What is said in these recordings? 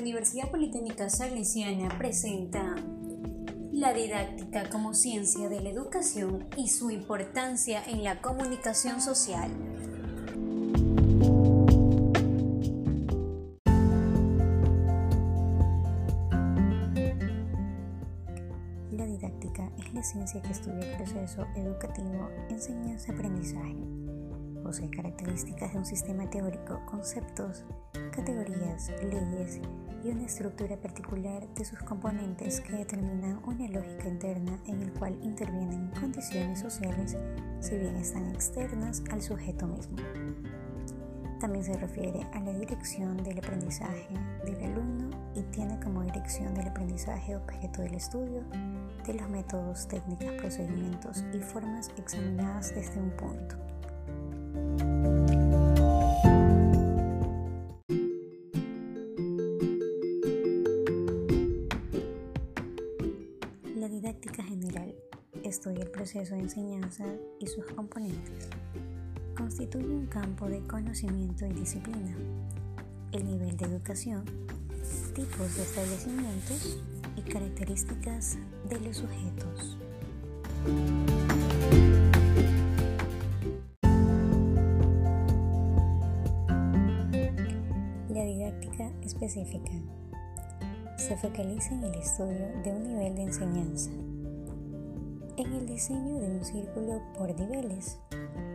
la Universidad Politécnica Salesiana presenta la didáctica como ciencia de la educación y su importancia en la comunicación social. La didáctica es la ciencia que estudia el proceso educativo, enseñanza-aprendizaje. Posee características de un sistema teórico, conceptos, categorías, leyes y una estructura particular de sus componentes que determinan una lógica interna en el cual intervienen condiciones sociales si bien están externas al sujeto mismo. También se refiere a la dirección del aprendizaje del alumno y tiene como dirección del aprendizaje objeto del estudio de los métodos, técnicas, procedimientos y formas examinadas desde un punto. La didáctica general estudia el proceso de enseñanza y sus componentes. Constituye un campo de conocimiento y disciplina, el nivel de educación, tipos de establecimientos y características de los sujetos. Específica se focaliza en el estudio de un nivel de enseñanza, en el diseño de un círculo por niveles,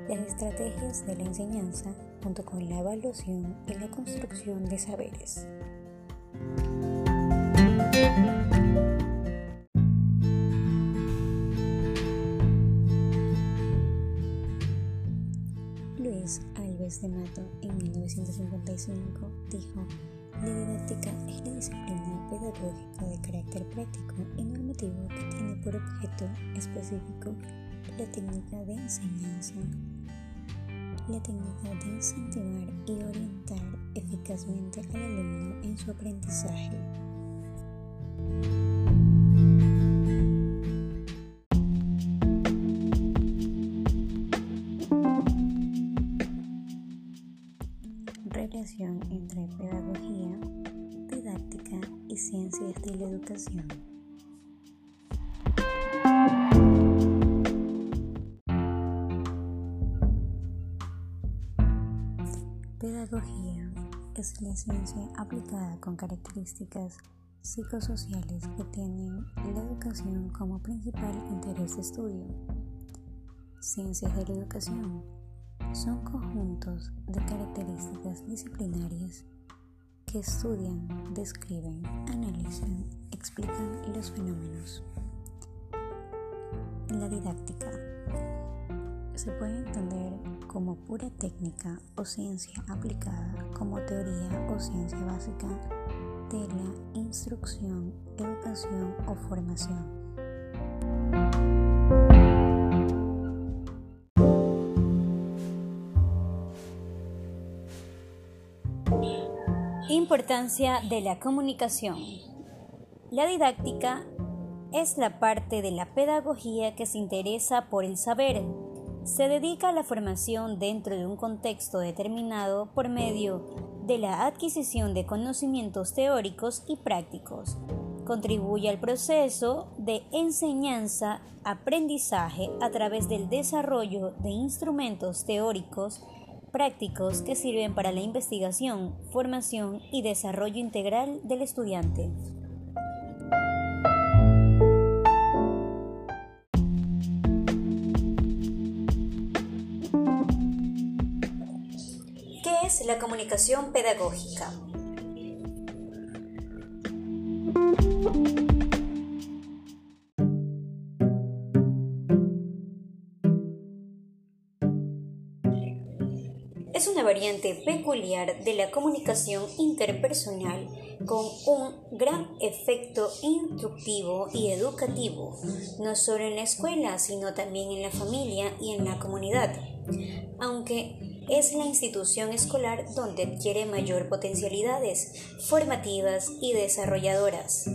las estrategias de la enseñanza junto con la evaluación y la construcción de saberes. Luis Alves de Mato en 1955 dijo, la didáctica es la disciplina pedagógica de carácter práctico y normativo que tiene por objeto específico la técnica de enseñanza, la técnica de incentivar y orientar eficazmente al alumno en su aprendizaje. Y de la educación. Pedagogía es la ciencia aplicada con características psicosociales que tienen la educación como principal interés de estudio. Ciencias de la educación son conjuntos de características disciplinarias que estudian, describen, analizan, explican los fenómenos. La didáctica se puede entender como pura técnica o ciencia aplicada como teoría o ciencia básica de la instrucción, educación o formación. Importancia de la comunicación. La didáctica es la parte de la pedagogía que se interesa por el saber. Se dedica a la formación dentro de un contexto determinado por medio de la adquisición de conocimientos teóricos y prácticos. Contribuye al proceso de enseñanza-aprendizaje a través del desarrollo de instrumentos teóricos prácticos que sirven para la investigación, formación y desarrollo integral del estudiante. ¿Qué es la comunicación pedagógica? Es una variante peculiar de la comunicación interpersonal con un gran efecto instructivo y educativo, no solo en la escuela, sino también en la familia y en la comunidad, aunque es la institución escolar donde adquiere mayor potencialidades formativas y desarrolladoras,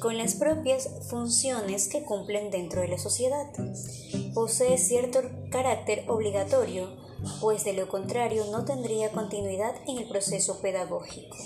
con las propias funciones que cumplen dentro de la sociedad. Posee cierto carácter obligatorio, pues de lo contrario no tendría continuidad en el proceso pedagógico.